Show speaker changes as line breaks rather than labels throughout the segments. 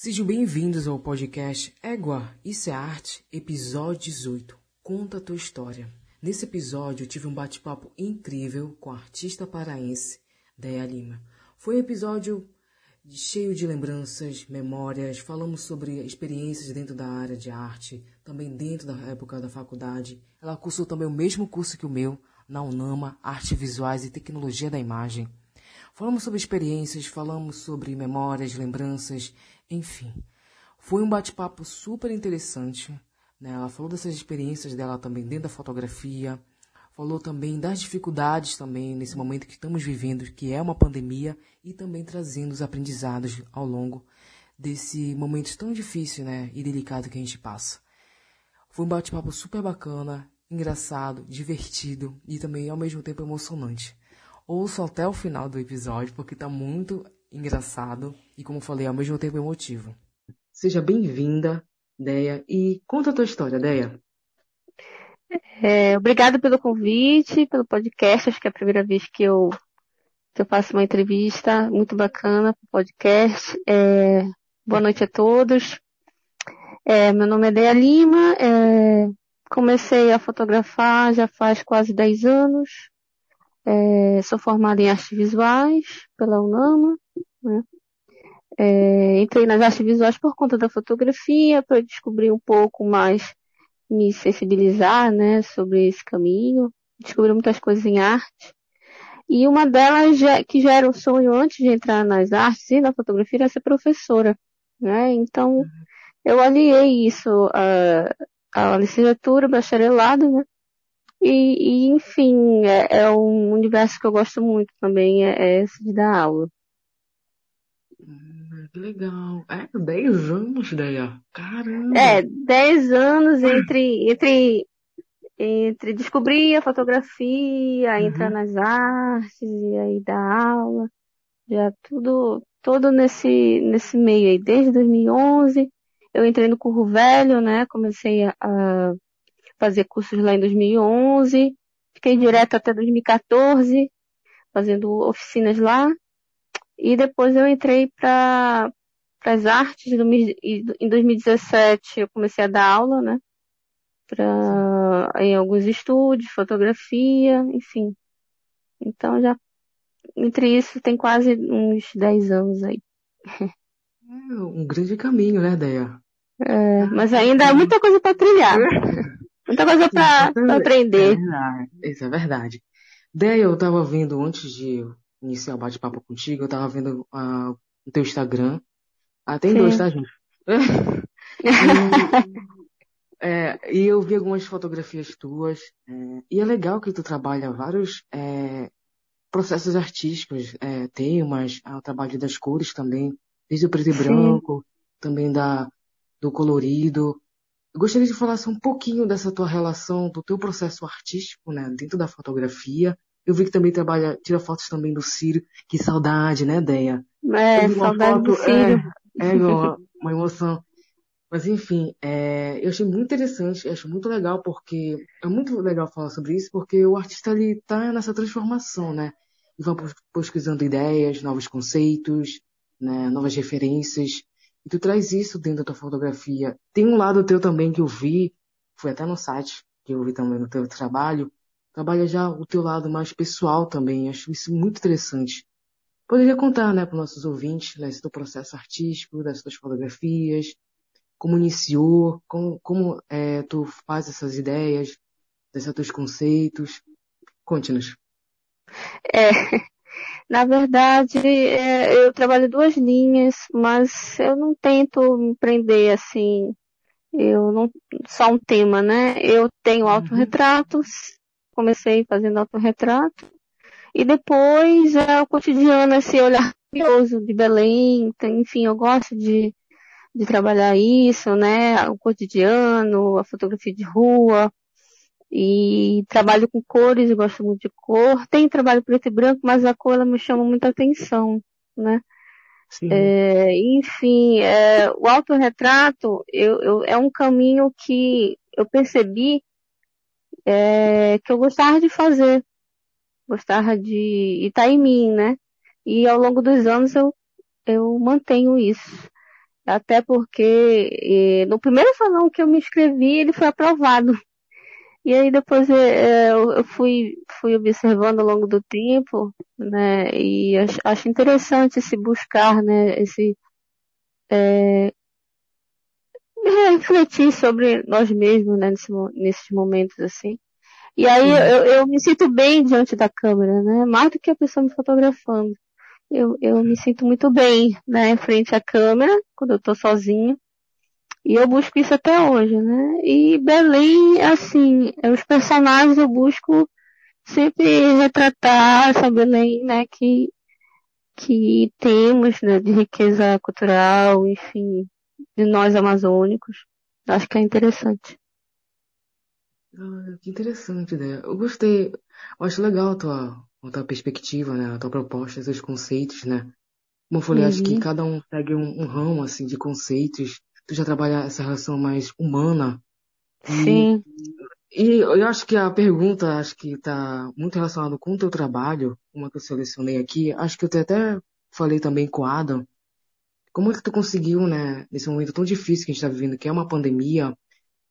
Sejam bem-vindos ao podcast Égua, Isso é Arte, episódio 18. Conta a tua história. Nesse episódio eu tive um bate-papo incrível com a artista paraense Deia Lima. Foi um episódio cheio de lembranças, memórias, falamos sobre experiências dentro da área de arte, também dentro da época da faculdade. Ela cursou também o mesmo curso que o meu, na UNAMA, Arte Visuais e Tecnologia da Imagem. Falamos sobre experiências, falamos sobre memórias, lembranças, enfim. Foi um bate-papo super interessante. Né? Ela falou dessas experiências dela também dentro da fotografia, falou também das dificuldades também nesse momento que estamos vivendo, que é uma pandemia, e também trazendo os aprendizados ao longo desse momento tão difícil né? e delicado que a gente passa. Foi um bate-papo super bacana, engraçado, divertido e também ao mesmo tempo emocionante. Ouço até o final do episódio, porque tá muito engraçado e, como falei, ao mesmo tempo emotivo. Seja bem-vinda, Deia, e conta a tua história, Deia.
É, obrigada pelo convite, pelo podcast. Acho que é a primeira vez que eu, que eu faço uma entrevista muito bacana para o podcast. É, boa noite a todos. É, meu nome é Deia Lima. É, comecei a fotografar já faz quase 10 anos. É, sou formada em artes visuais pela UNAMA. Né? É, entrei nas artes visuais por conta da fotografia, para descobrir um pouco mais, me sensibilizar né, sobre esse caminho. Descobri muitas coisas em arte. E uma delas, que já era um sonho antes de entrar nas artes e na fotografia, era ser professora. Né? Então, eu aliei isso à, à licenciatura, bacharelado, né? E, e enfim, é, é, um universo que eu gosto muito também, é, é esse de dar aula.
Hum, que legal. É, 10 anos, Deia. Caramba.
É, 10 anos entre, entre, entre descobrir a fotografia, uhum. entrar nas artes e aí dar aula. Já tudo, todo nesse, nesse meio aí. Desde 2011, eu entrei no Curro Velho, né? Comecei a, a fazer cursos lá em 2011, fiquei direto até 2014, fazendo oficinas lá, e depois eu entrei para as artes, em 2017 eu comecei a dar aula, né, pra, em alguns estúdios, fotografia, enfim. Então já, entre isso tem quase uns 10 anos aí.
É um grande caminho, né, Deia?
É, mas ainda há muita coisa para trilhar. Muita coisa pra, pra aprender.
É isso é verdade. Daí eu tava vendo, antes de iniciar o bate-papo contigo, eu tava vendo uh, o teu Instagram. Ah, tem Sim. dois, tá, gente? e, é, e eu vi algumas fotografias tuas. É, e é legal que tu trabalha vários é, processos artísticos, é, temas, o trabalho das cores também, desde o preto e branco, também da, do colorido. Eu gostaria de falar um pouquinho dessa tua relação, do teu processo artístico, né, dentro da fotografia. Eu vi que também trabalha, tira fotos também do Círio. Que saudade, né, Deia?
É, saudade foto, do Círio.
É, é uma, uma emoção. Mas enfim, é, eu achei muito interessante, acho muito legal porque é muito legal falar sobre isso porque o artista ali tá nessa transformação, né? E vai pesquisando ideias, novos conceitos, né, novas referências. E tu traz isso dentro da tua fotografia. Tem um lado teu também que eu vi, foi até no site, que eu vi também no teu trabalho, trabalha já o teu lado mais pessoal também. Acho isso muito interessante. Poderia contar, né, para os nossos ouvintes, né, esse teu processo artístico, das tuas fotografias, como iniciou, como, como é, tu faz essas ideias, desses teus conceitos. Conte-nos.
É, na verdade, é, eu trabalho duas linhas, mas eu não tento me prender assim, eu não, só um tema, né? Eu tenho uhum. autorretratos, comecei fazendo autorretrato, e depois é o cotidiano, esse olhar curioso de Belém, enfim, eu gosto de, de trabalhar isso, né? O cotidiano, a fotografia de rua, e trabalho com cores, gosto muito de cor. Tem trabalho preto e branco, mas a cor ela me chama muita atenção, né? É, enfim, é, o autorretrato eu, eu, é um caminho que eu percebi é, que eu gostava de fazer. Gostava de estar tá em mim, né? E ao longo dos anos eu, eu mantenho isso. Até porque no primeiro salão que eu me inscrevi, ele foi aprovado. E aí depois é, eu fui, fui observando ao longo do tempo, né, e acho, interessante se buscar, né, esse, é, refletir sobre nós mesmos, né, nesse, nesses momentos assim. E aí eu, eu, me sinto bem diante da câmera, né, mais do que a pessoa me fotografando. Eu, eu me sinto muito bem, né, frente à câmera, quando eu estou sozinha. E eu busco isso até hoje, né? E Belém, assim, os personagens eu busco sempre retratar essa Belém, né, que, que temos, né, de riqueza cultural, enfim, de nós amazônicos. Acho que é interessante.
Ah, que interessante, né? Eu gostei, eu acho legal a tua, a tua perspectiva, né, a tua proposta, esses conceitos, né? Como eu falei, uhum. acho que uhum. cada um segue um, um ramo, assim, de conceitos tu já trabalha essa relação mais humana.
Sim.
E, e eu acho que a pergunta, acho que está muito relacionada com o teu trabalho, uma que eu selecionei aqui, acho que eu até falei também com o Adam, como é que tu conseguiu, né, nesse momento tão difícil que a gente está vivendo, que é uma pandemia,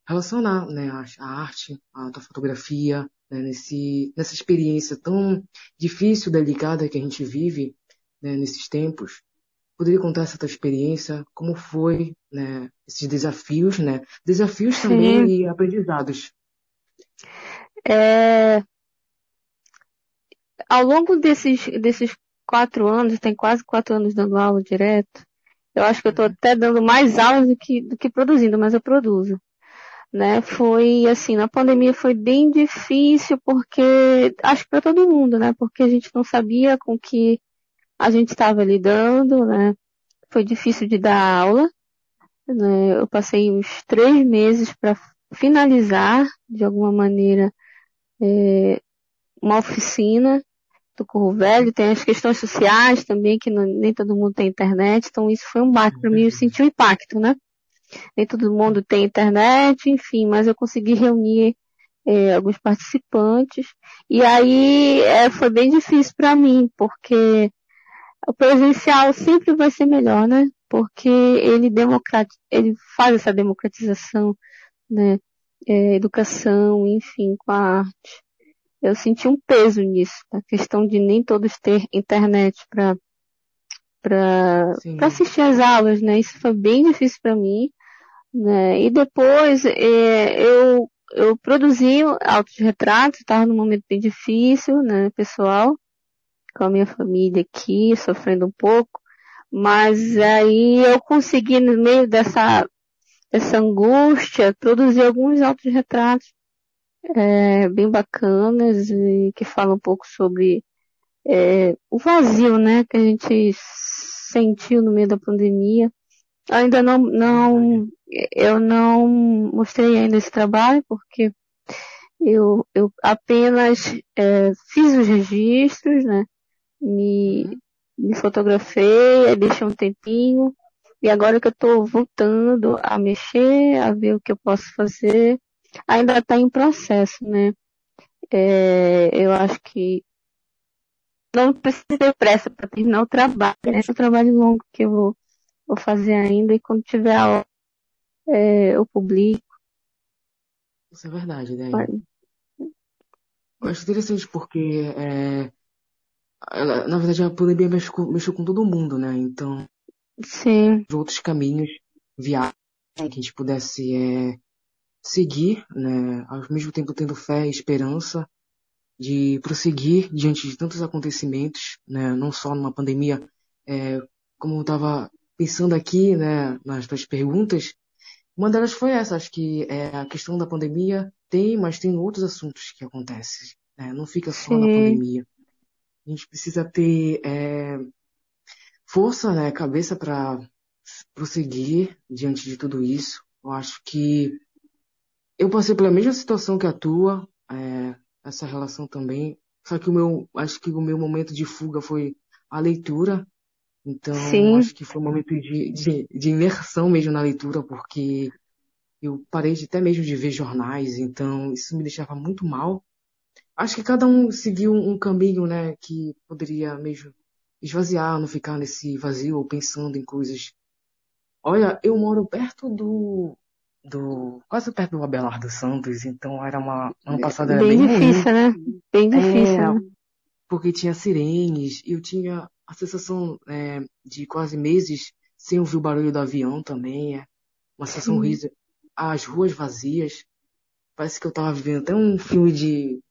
relacionar, né, a, a arte, a tua fotografia, né, nesse, nessa experiência tão difícil, delicada que a gente vive, né, nesses tempos, Poderia contar essa tua experiência? Como foi, né, esses desafios, né? Desafios Sim. também e aprendizados.
É... Ao longo desses, desses quatro anos, tem quase quatro anos dando aula direto, eu acho que eu estou até dando mais aulas do que, do que produzindo, mas eu produzo. Né? Foi assim, na pandemia foi bem difícil porque acho que para todo mundo, né? Porque a gente não sabia com que a gente estava lidando, né? Foi difícil de dar aula. Né? Eu passei uns três meses para finalizar, de alguma maneira, é, uma oficina do Corro Velho. Tem as questões sociais também, que não, nem todo mundo tem internet. Então isso foi um baque para mim, eu senti um impacto, né? Nem todo mundo tem internet, enfim, mas eu consegui reunir é, alguns participantes. E aí é, foi bem difícil para mim, porque o presencial sempre vai ser melhor, né? Porque ele democratiza, ele faz essa democratização, né? É, educação, enfim, com a arte. Eu senti um peso nisso, a questão de nem todos ter internet para para assistir às aulas, né? Isso foi bem difícil para mim, né? E depois é, eu eu produzi autorretratos, estava num momento bem difícil, né, pessoal com a minha família aqui, sofrendo um pouco, mas aí eu consegui, no meio dessa, dessa angústia, produzir alguns autorretratos é, bem bacanas e que falam um pouco sobre é, o vazio, né, que a gente sentiu no meio da pandemia. Ainda não, não, eu não mostrei ainda esse trabalho porque eu, eu apenas é, fiz os registros, né? Me, me fotografei, deixei um tempinho, e agora que eu estou voltando a mexer, a ver o que eu posso fazer, ainda está em processo, né? É, eu acho que não precisa ter pressa para terminar o trabalho. Né? Esse é um trabalho longo que eu vou, vou fazer ainda e quando tiver a hora é, eu publico.
Isso é verdade, né? Eu acho interessante porque é, ela, na verdade, a pandemia mexeu com, mexeu com todo mundo, né? Então,
Sim.
outros caminhos, viagens que a gente pudesse é, seguir, né? Ao mesmo tempo tendo fé e esperança de prosseguir diante de tantos acontecimentos, né? Não só numa pandemia, é, como eu estava pensando aqui, né? Nas tuas perguntas, uma delas foi essa, acho que é, a questão da pandemia tem, mas tem outros assuntos que acontecem, né? Não fica só Sim. na pandemia. A gente precisa ter é, força, né, cabeça para prosseguir diante de tudo isso. Eu acho que eu passei pela mesma situação que a tua, é, essa relação também. Só que o meu, acho que o meu momento de fuga foi a leitura. Então, Sim. acho que foi um momento de, de, de imersão mesmo na leitura, porque eu parei de, até mesmo de ver jornais, então isso me deixava muito mal acho que cada um seguiu um caminho, né, que poderia mesmo esvaziar, não ficar nesse vazio ou pensando em coisas Olha, eu moro perto do, do quase perto do Abelardo Santos, então era uma ano passado era
bem,
bem
difícil,
ruim.
né? Bem difícil,
É,
né?
porque tinha sirenes, eu tinha a sensação é, de quase meses sem ouvir o barulho do avião também, é uma sensação horrível. As ruas vazias, parece que eu tava vivendo até um filme de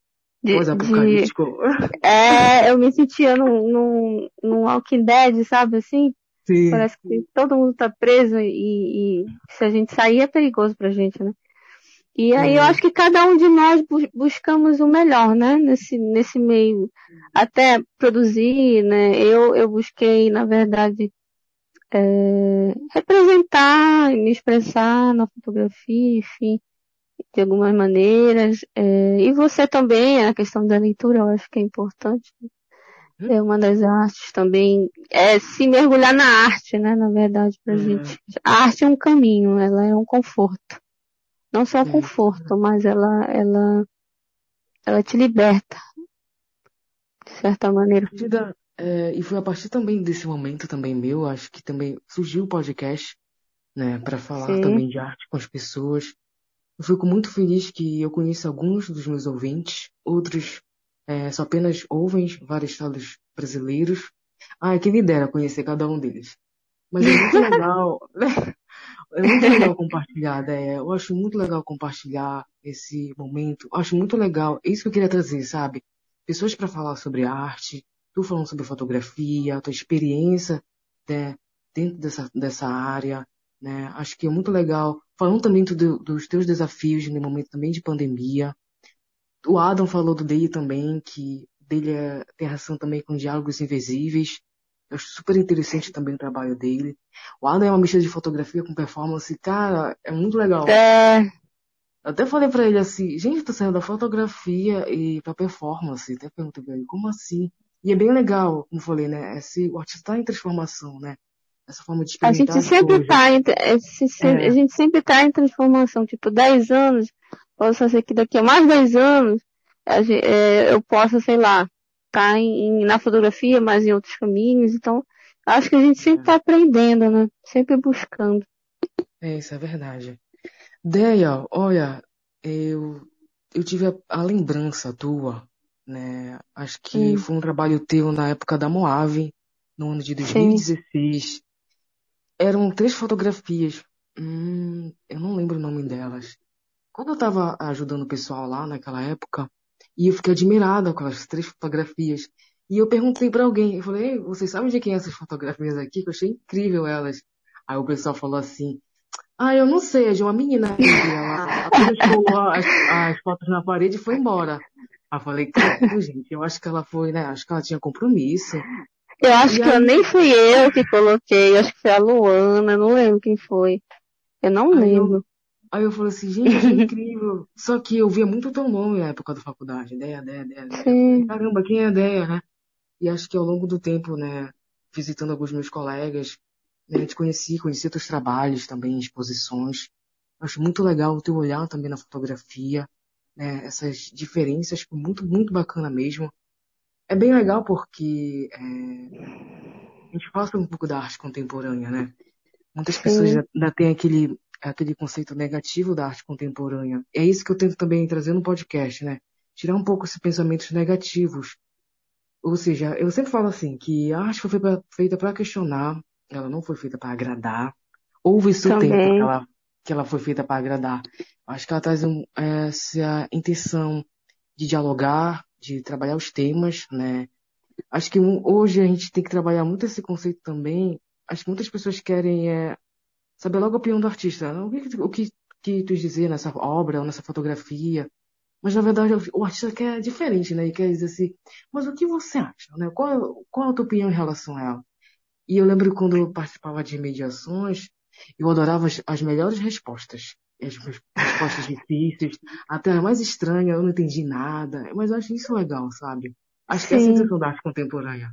De, de,
pós-apocalíptico.
é, eu me sentia num, num, num Walking Dead, sabe assim?
Sim,
Parece que todo mundo tá preso e, e se a gente sair é perigoso pra gente, né? E aí eu
sim,
acho que cada um de nós bu- buscamos o melhor, né? Nesse, nesse meio. Até produzir, né? Eu, eu busquei, na verdade, é, representar, me expressar na fotografia, enfim, de algumas maneiras. É, e você também, a questão da leitura, eu acho que é importante.
Hum?
É uma das artes também, é se mergulhar na arte, né? Na verdade, pra
é,
gente. A arte é um caminho, ela é um conforto. Não só um
sim.
conforto, mas ela, ela, ela te liberta, de certa maneira.
É, e foi a partir também desse momento também meu, acho que também surgiu o podcast, né, para falar
Sim,
também de arte com as pessoas. Eu fico muito feliz que eu conheço alguns dos meus ouvintes, outros é, só apenas ouvem vários estados brasileiros. Ah, quem me dera conhecer cada um deles. Mas é muito legal, é muito legal compartilhar, né? Eu acho muito legal compartilhar esse momento. Eu acho muito legal, é isso que eu queria trazer, sabe? Pessoas para falar sobre arte, tu falando sobre fotografia, tua experiência, né, dentro dessa, dessa área, né? Acho que é muito legal. Falando também do- dos teus desafios no momento também de pandemia. O Adam falou do dele também, que dele é, tem relação também com diálogos invisíveis. Eu acho super interessante também o trabalho dele. O Adam é uma mistura de fotografia com performance, cara, é muito legal.
é,
Eu até falei pra ele assim, gente, tô saindo da fotografia e pra performance. Até perguntei pra ele, como assim? E é bem legal, como falei, né? Esse, o artista tá em transformação, né? Essa forma de
a gente
experimentar
sempre
coisas.
tá em, é, se- a
É,
gente sempre tá em transformação, tipo, 10 anos, posso ser que daqui a mais 10 anos, é, eu possa, sei lá, tá em, na fotografia, mas em outros caminhos, então, acho que a gente sempre tá aprendendo, né? Sempre buscando.
é, isso é verdade. Deia, olha, eu, eu tive a, a lembrança tua, né? Acho que
Hum,
foi um trabalho teu na época da Moave, no ano de
sim,
2016. Eram três fotografias. Hum, eu não lembro o nome delas. Quando eu tava ajudando o pessoal lá naquela época, e eu fiquei admirada com as três fotografias. E eu perguntei pra alguém, eu falei, Ei, vocês sabem de quem é essas fotografias aqui? Que eu achei incrível elas. Aí o pessoal falou assim, ah, eu não sei, é de uma menina ela colou as, as fotos na parede e foi embora. Aí eu falei, gente, eu acho que ela foi, né? Acho que ela tinha compromisso.
Eu acho
E
que eu
aí,
nem fui eu que coloquei, eu acho que foi a Luana, não lembro quem foi. Eu não
aí eu,
lembro.
aí eu falei assim, gente, achei incrível. Só que eu via muito teu nome na época da faculdade, Ideia, Ideia, Ideia, Ideia. Eu
Sim,
caramba, quem é Ideia, né? E acho que ao longo do tempo, né, visitando alguns meus colegas, né, te conheci, conheci teus trabalhos também, exposições. Acho muito legal o teu olhar também na fotografia, né, essas diferenças, muito, muito bacana mesmo. É bem legal porque é, a gente fala um pouco da arte contemporânea, né? Muitas pessoas
sim,
ainda têm aquele, aquele conceito negativo da arte contemporânea. É isso que eu tento também trazer no podcast, né? Tirar um pouco esses pensamentos negativos. Ou seja, eu sempre falo assim, que a arte foi feita para questionar, ela não foi feita para agradar. Houve seu tempo que
também.
ela, que ela foi feita para agradar. Acho que ela traz um, essa intenção de dialogar, de trabalhar os temas, né? Acho que hoje a gente tem que trabalhar muito esse conceito também. Acho que muitas pessoas querem é, saber logo a opinião do artista. O que, o que, que tu dizer nessa obra ou nessa fotografia? Mas na verdade o artista quer diferente, né? Ele quer dizer assim, mas o que você acha, né? Qual, qual a tua opinião em relação a ela? E eu lembro quando eu participava de mediações, eu adorava as, as melhores respostas. As res- respostas difíceis, até a mais estranha, eu não entendi nada. Mas eu acho isso legal, sabe? Acho que é a
Sim.
intenção da arte contemporânea.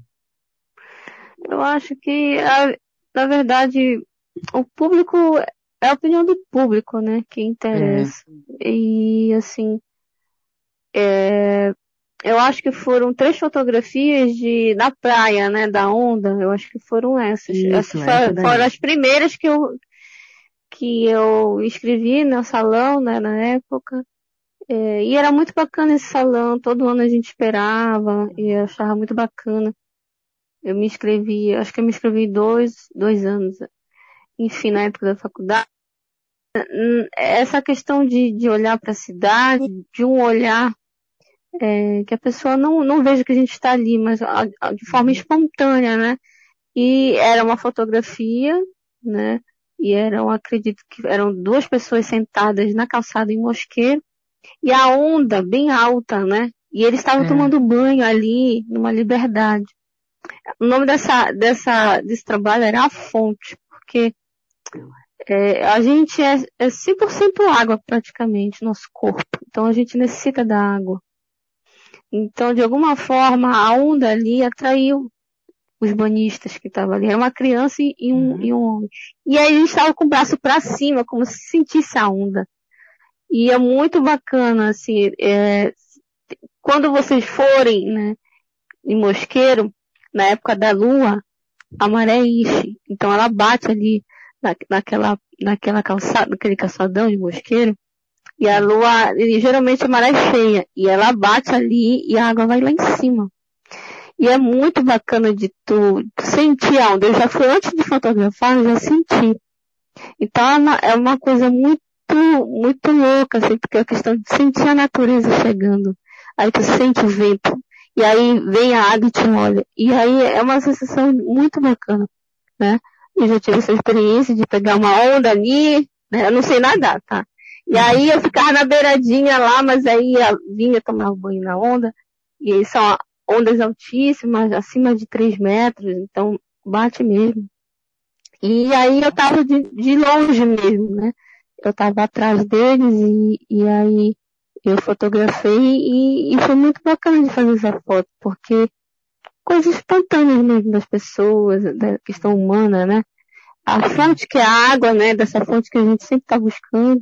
Eu acho que, a- na verdade, o público, é a opinião do público, né, que
É,
interessa. E, assim, é, eu acho que foram três fotografias de, na praia, né, da onda, eu acho que foram essas. Essas
isso, essa
fo- foram as primeiras que eu, que eu inscrevi no salão, né, na época. É, e era muito bacana esse salão, todo ano a gente esperava e eu achava muito bacana. Eu me inscrevi, acho que eu me inscrevi dois, dois anos, enfim, na época da faculdade. Essa questão de, de olhar para a cidade, de um olhar é, que a pessoa não, não veja que a gente está ali, mas de forma espontânea, né? E era uma fotografia, né? E eram, acredito que eram duas pessoas sentadas na calçada em Mosqueiro, e a onda bem alta, né? E eles estavam é. tomando banho ali, numa liberdade. O nome dessa, dessa, desse trabalho era A Fonte, porque é, a gente é, é 100% água praticamente, nosso corpo. Então a gente necessita da água. Então, de alguma forma, a onda ali atraiu os banhistas que estavam ali. Era uma criança e um, uhum. e um homem. E aí eles estavam com o braço para cima, como se sentisse a onda. E é muito bacana, assim, é, quando vocês forem, né, em Mosqueiro, na época da lua, a maré enche. Então ela bate ali na, naquela, naquela calçada, naquele calçadão de Mosqueiro. E a lua, e geralmente a maré é cheia. E ela bate ali e a água vai lá em cima. E é muito bacana de tu, sentir a onda. Eu já fui antes de fotografar, eu já senti. Então é uma, é uma coisa muito, muito louca, assim, porque é a questão de sentir a natureza chegando. Aí tu sente o vento. E aí vem a água e te molha. E aí é uma sensação muito bacana, né? Eu já tive essa experiência de pegar uma onda ali, né? Eu não sei nadar, tá? E aí eu ficava na beiradinha lá, mas aí vinha tomar banho na onda. E aí são ondas altíssimas, acima de 3 metros, então bate mesmo. E aí eu tava de, de longe mesmo, né? Eu tava atrás deles e, e aí eu fotografei e, e foi muito bacana de fazer essa foto, porque coisas espontâneas mesmo das pessoas, da questão humana, né? A fonte que é a água, né? Dessa fonte que a gente sempre está buscando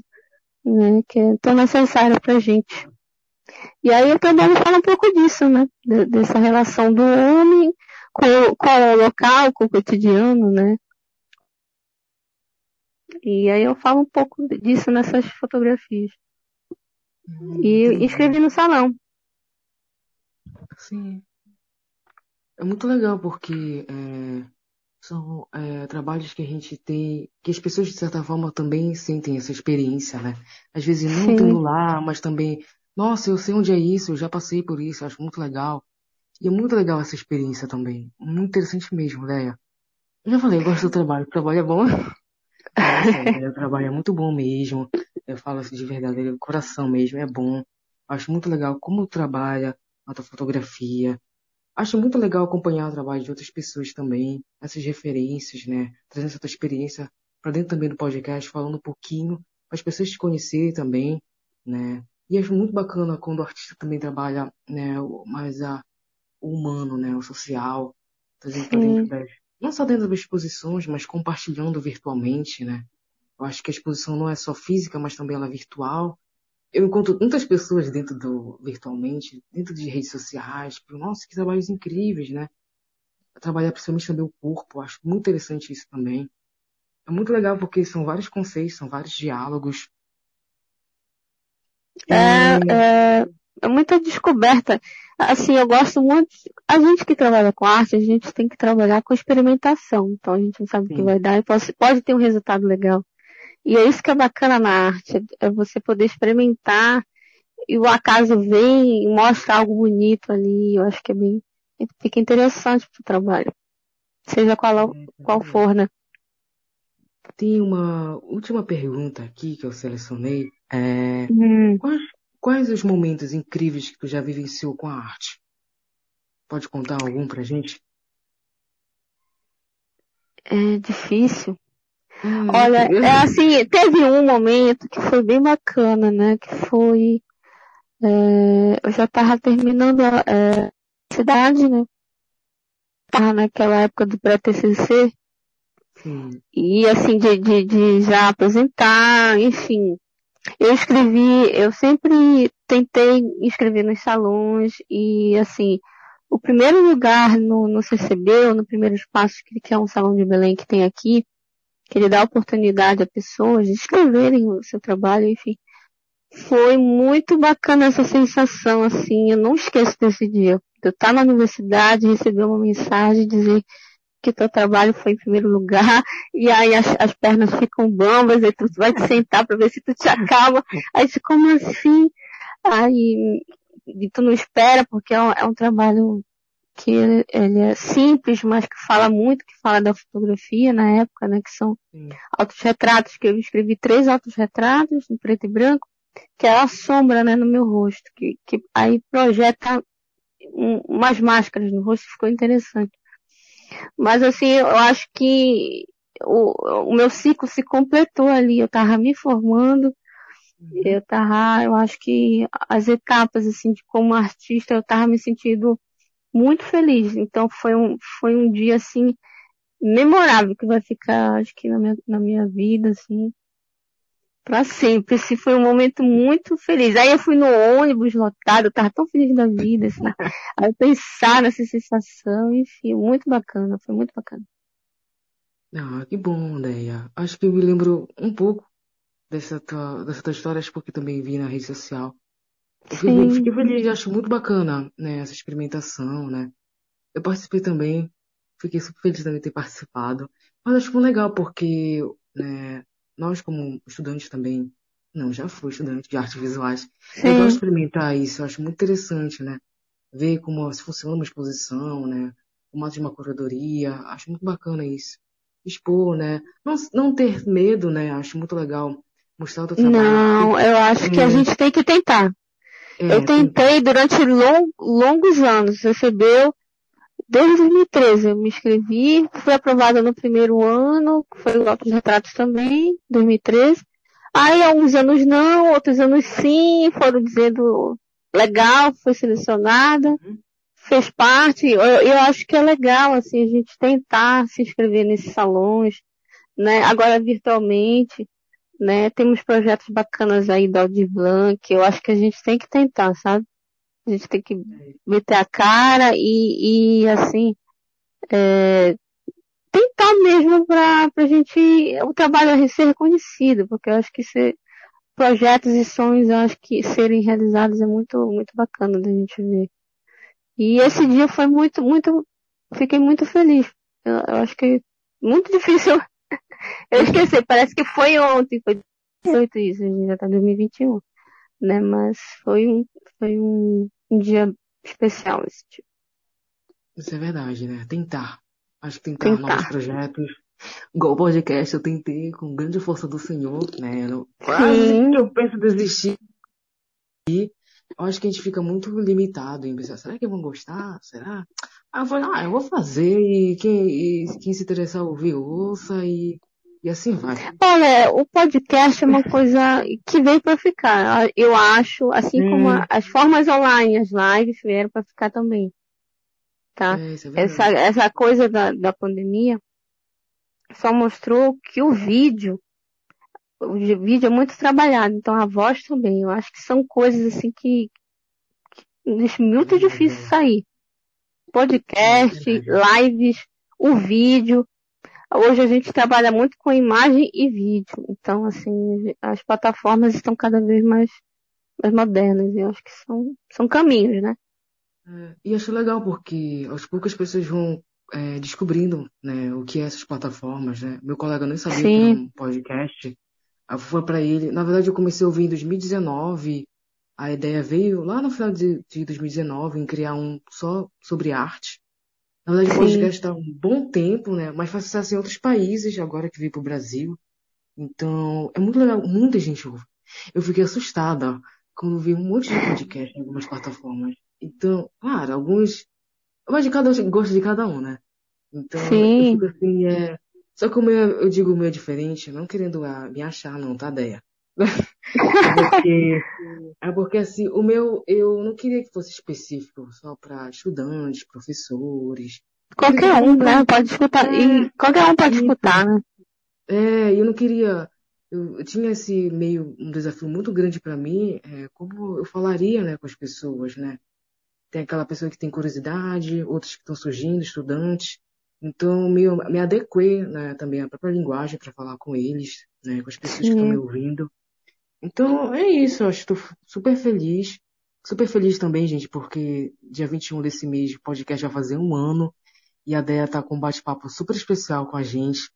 né, que é tão necessária para a gente. E aí o trabalho fala um pouco disso, né, dessa relação do homem com, com o local, com o cotidiano, né. E aí eu falo um pouco disso nessas fotografias. Hum, e escrevi no salão.
Sim. É muito legal porque é, são é, trabalhos que a gente tem, que as pessoas de certa forma também sentem essa experiência, né? Às vezes não Sim. estando lá, mas também, nossa, eu sei onde é isso, eu já passei por isso, acho muito legal. E é muito legal essa experiência também. Muito interessante mesmo, Leia. Eu já falei, eu gosto do trabalho, o trabalho é bom. Nossa, o trabalho é muito bom mesmo. Eu falo assim de verdade, coração mesmo, é bom. Acho muito legal como trabalha a tua fotografia, Acho muito legal acompanhar o trabalho de outras pessoas também, essas referências, né? Trazendo essa tua experiência para dentro também do podcast, falando um pouquinho, para as pessoas te conhecerem também, né? E acho muito bacana quando o artista também trabalha, né, mais a, o humano, né, o social, trazendo para dentro das, não só dentro das exposições, mas compartilhando virtualmente, né? Eu acho que a exposição não é só física, mas também ela é virtual, eu encontro muitas pessoas dentro do virtualmente, dentro de redes sociais, tipo, nossa, que trabalhos incríveis, né? Trabalhar principalmente também o corpo, acho muito interessante isso também. É muito legal porque são vários conceitos, são vários diálogos.
É, é, é muita descoberta. Assim, eu gosto muito. A gente que trabalha com arte, a gente tem que trabalhar com experimentação. Então a gente não sabe Sim. o que vai dar e pode, pode ter um resultado legal. E é isso que é bacana na arte, é você poder experimentar e o acaso vem e mostra algo bonito ali. Eu acho que é bem, fica interessante pro trabalho. Seja qual, qual for, né?
Tem uma última pergunta aqui que eu selecionei. É, hum. quais, quais os momentos incríveis que tu já vivenciou com a arte? Pode contar algum pra gente?
É difícil. Hum, Olha, é assim, teve um momento que foi bem bacana, né? Que foi. É, eu já estava terminando a é, cidade, né? Tava naquela época do pré-TCC. E assim, de, de, de já apresentar, enfim. Eu escrevi, eu sempre tentei escrever nos salões e assim, o primeiro lugar no, no CCB, ou no primeiro espaço, que é um salão de Belém que tem aqui, que ele dá oportunidade a pessoas de escreverem o seu trabalho, enfim. Foi muito bacana essa sensação, assim, eu não esqueço desse dia. Eu estar na universidade, receber uma mensagem, dizer que teu trabalho foi em primeiro lugar, e aí as, as pernas ficam bambas, aí tu vai te sentar para ver se tu te acalma. Aí você, como assim? Aí, e tu não espera, porque é um, é um trabalho que ele, ele, é simples, mas que fala muito, que fala da fotografia na época, né, que são Sim. autorretratos, que eu escrevi três autorretratos em preto e branco, que é a sombra, né, no meu rosto, que, que aí projeta um, umas máscaras no rosto, ficou interessante. Mas assim, eu acho que o, o meu ciclo se completou ali, eu tava me formando, uhum. eu tava, eu acho que as etapas, assim, de como artista, eu tava me sentindo muito feliz. Então foi um, foi um dia, assim, memorável, que vai ficar, acho que na minha, na minha vida, assim, para sempre. Esse foi um momento muito feliz. Aí eu fui no ônibus lotado, eu tava tão feliz da vida, assim. Aí pensar nessa sensação, enfim, muito bacana, foi muito bacana.
Ah, que bom, Deia. Acho que eu me lembro um pouco dessa tua, dessa tua história, acho porque também vi na rede social. Eu fiquei, fiquei feliz, acho muito bacana, né, essa experimentação, né. Eu participei também, fiquei super feliz também de ter participado. Mas acho foi legal porque, né, nós como estudantes também, não, já fui estudante de artes visuais, Sim. eu gosto de experimentar isso, eu acho muito interessante, né? Ver como se funciona uma exposição, né? O mato de uma curadoria, acho muito bacana isso. Expor, né? Não, não ter medo, né? Acho muito legal mostrar o teu trabalho.
Não, eu acho é. que a gente tem que tentar. É, eu tentei durante long, longos anos, recebeu Desde 2013 eu me inscrevi, fui aprovada no primeiro ano, foi o autorretratos também, 2013. Aí alguns anos não, outros anos sim, foram dizendo legal, foi selecionada, uhum. fez parte. Eu, eu, acho que é legal, assim, a gente tentar se inscrever nesses salões, né? Agora virtualmente, né? Temos projetos bacanas aí da Audi Blanc, eu acho que a gente tem que tentar, sabe? A gente tem que meter a cara e, e assim, é, tentar mesmo para a gente, o trabalho ser reconhecido, porque eu acho que ser, projetos e sonhos, eu acho que serem realizados é muito, muito bacana da gente ver. E esse dia foi muito, muito, fiquei muito feliz. Eu, eu acho que muito difícil. eu esqueci, parece que foi ontem, foi 18 isso, já tá em 2021 né? Mas foi um, foi um, um dia especial esse tipo.
Isso é verdade, né? Tentar. Acho que tentar, tentar. novos projetos. Igual o podcast eu tentei com grande força do Senhor, né? Eu, quase Sim. eu penso desistir. E eu acho que a gente fica muito limitado em pensar, será que vão gostar? Será? Aí eu falei, ah, eu vou fazer e quem, e quem se interessar ouvir, ouça e e assim vai.
Olha, o podcast é uma coisa que veio para ficar. Eu acho, assim hum. como as formas online, as lives vieram para ficar também. Tá? É, é essa, essa coisa da, da pandemia só mostrou que o vídeo, o vídeo é muito trabalhado, então a voz também. Eu acho que são coisas assim que, que muito difícil sair. Podcast, lives, o vídeo, Hoje a gente trabalha muito com imagem e vídeo. Então, assim, as plataformas estão cada vez mais, mais modernas. E eu acho que são, são caminhos, né?
É, e acho legal porque aos poucos as pessoas vão é, descobrindo né, o que é essas plataformas. Né? Meu colega nem sabia Sim. que era um podcast. Foi para ele. Na verdade, eu comecei a ouvir em 2019. A ideia veio lá no final de, de 2019 em criar um só sobre arte. Na verdade, podcast está um bom tempo, né? Mas faz sucesso em outros países, agora que veio para o Brasil. Então, é muito legal. Muita gente ouve. Eu fiquei assustada quando vi um monte de podcast em algumas plataformas. Então, claro, alguns. Mas de cada um gosta de cada um, né? Então, Sim. eu fico assim, é. Só que o meu, eu digo o meu é diferente, não querendo ah, me achar, não, tá, Deia? Porque, é porque assim, o meu, eu não queria que fosse específico só para estudantes, professores.
Qualquer um, né? Pode escutar. É, e qualquer um pode escutar, né?
É, eu não queria. Eu, eu tinha esse meio, um desafio muito grande para mim, é, como eu falaria, né, com as pessoas, né? Tem aquela pessoa que tem curiosidade, outros que estão surgindo, estudantes. Então, me, me adequei né, também à própria linguagem para falar com eles, né, com as pessoas Sim. que estão me ouvindo. Então, é isso, eu estou super feliz. Super feliz também, gente, porque dia 21 desse mês o podcast vai fazer um ano e a Deia tá com um bate-papo super especial com a gente.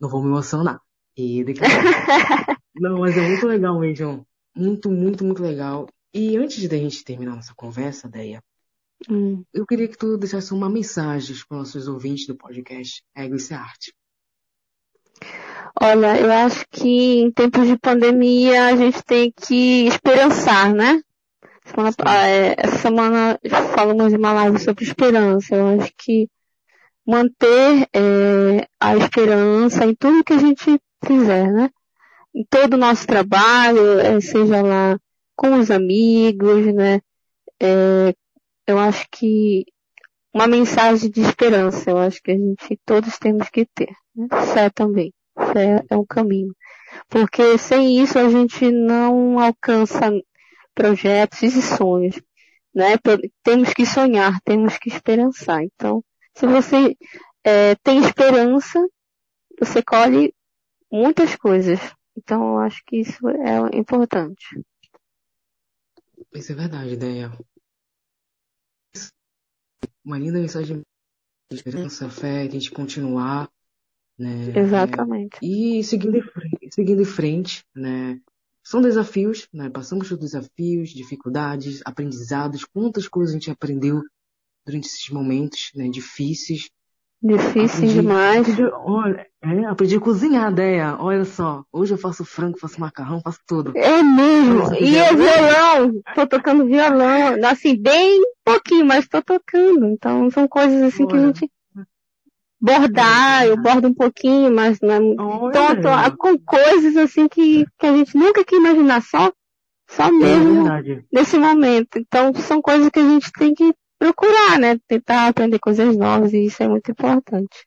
Não vou me emocionar. E daqui a Não, mas é muito legal mesmo. Muito, muito, muito legal. E antes de a gente terminar nossa conversa, Deia, hum. eu queria que tu deixasse uma mensagem para os nossos ouvintes do podcast Ego e Arte.
Olha, eu acho que em tempos de pandemia a gente tem que esperançar, né? Semana, é, essa semana falamos de uma live sobre esperança. Eu acho que manter é, a esperança em tudo que a gente fizer, né? Em todo o nosso trabalho, é, seja lá com os amigos, né? É, eu acho que uma mensagem de esperança, eu acho que a gente todos temos que ter. Né? Fé também. Fé é um caminho. Porque sem isso a gente não alcança projetos e sonhos. Né? Temos que sonhar, temos que esperançar. Então, se você é, tem esperança, você colhe muitas coisas. Então, eu acho que isso é importante.
Isso é verdade, ideia. Uma linda mensagem de esperança, fé, a gente continuar, né?
Exatamente.
E seguindo em frente, seguindo em frente, né? São desafios, né? Passamos por desafios, dificuldades, aprendizados, quantas coisas a gente aprendeu durante esses momentos, né? Difíceis.
Difícil aprendi, demais.
Aprendi, olha, é, aprendi a cozinhar, ideia. Olha só, hoje eu faço frango, faço macarrão, faço tudo.
É mesmo. E é violão. Tô tocando violão. Assim, bem pouquinho, mas tô tocando. Então são coisas assim olha. que a gente bordar, eu bordo um pouquinho, mas não é então, tô, com coisas assim que, que a gente nunca quis imaginar, só, só é mesmo é nesse momento. Então são coisas que a gente tem que procurar, né? Tentar aprender coisas novas e isso é muito importante.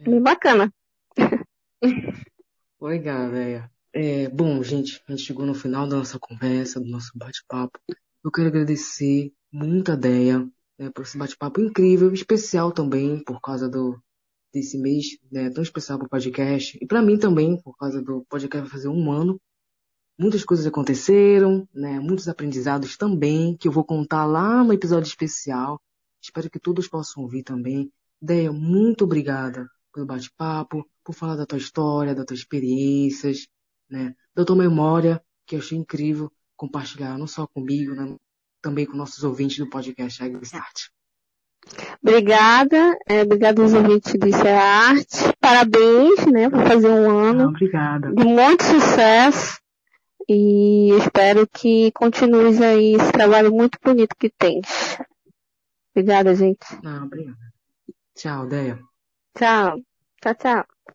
É. Bem bacana.
Legal, velho. É, bom, gente, a gente chegou no final da nossa conversa, do nosso bate-papo. Eu quero agradecer muito a Deia né, por esse bate-papo incrível, especial também por causa do desse mês, né, tão especial para o podcast e para mim também por causa do podcast fazer um ano. Muitas coisas aconteceram, né, muitos aprendizados também que eu vou contar lá no episódio especial. Espero que todos possam ouvir também. Deia, muito obrigada pelo bate-papo, por falar da tua história, das tuas experiências, né, da tua memória, que eu achei incrível compartilhar não só comigo, né, também com nossos ouvintes do podcast Start.
Obrigada, é, obrigada aos ouvintes do Isso é Arte. Parabéns, né, por fazer um ano.
Ah, obrigada.
De muito sucesso. E espero que continues aí esse trabalho muito bonito que tens. Obrigada, gente.
Ah, obrigada. Tchau, Deia.
Tchau. Tchau, tchau.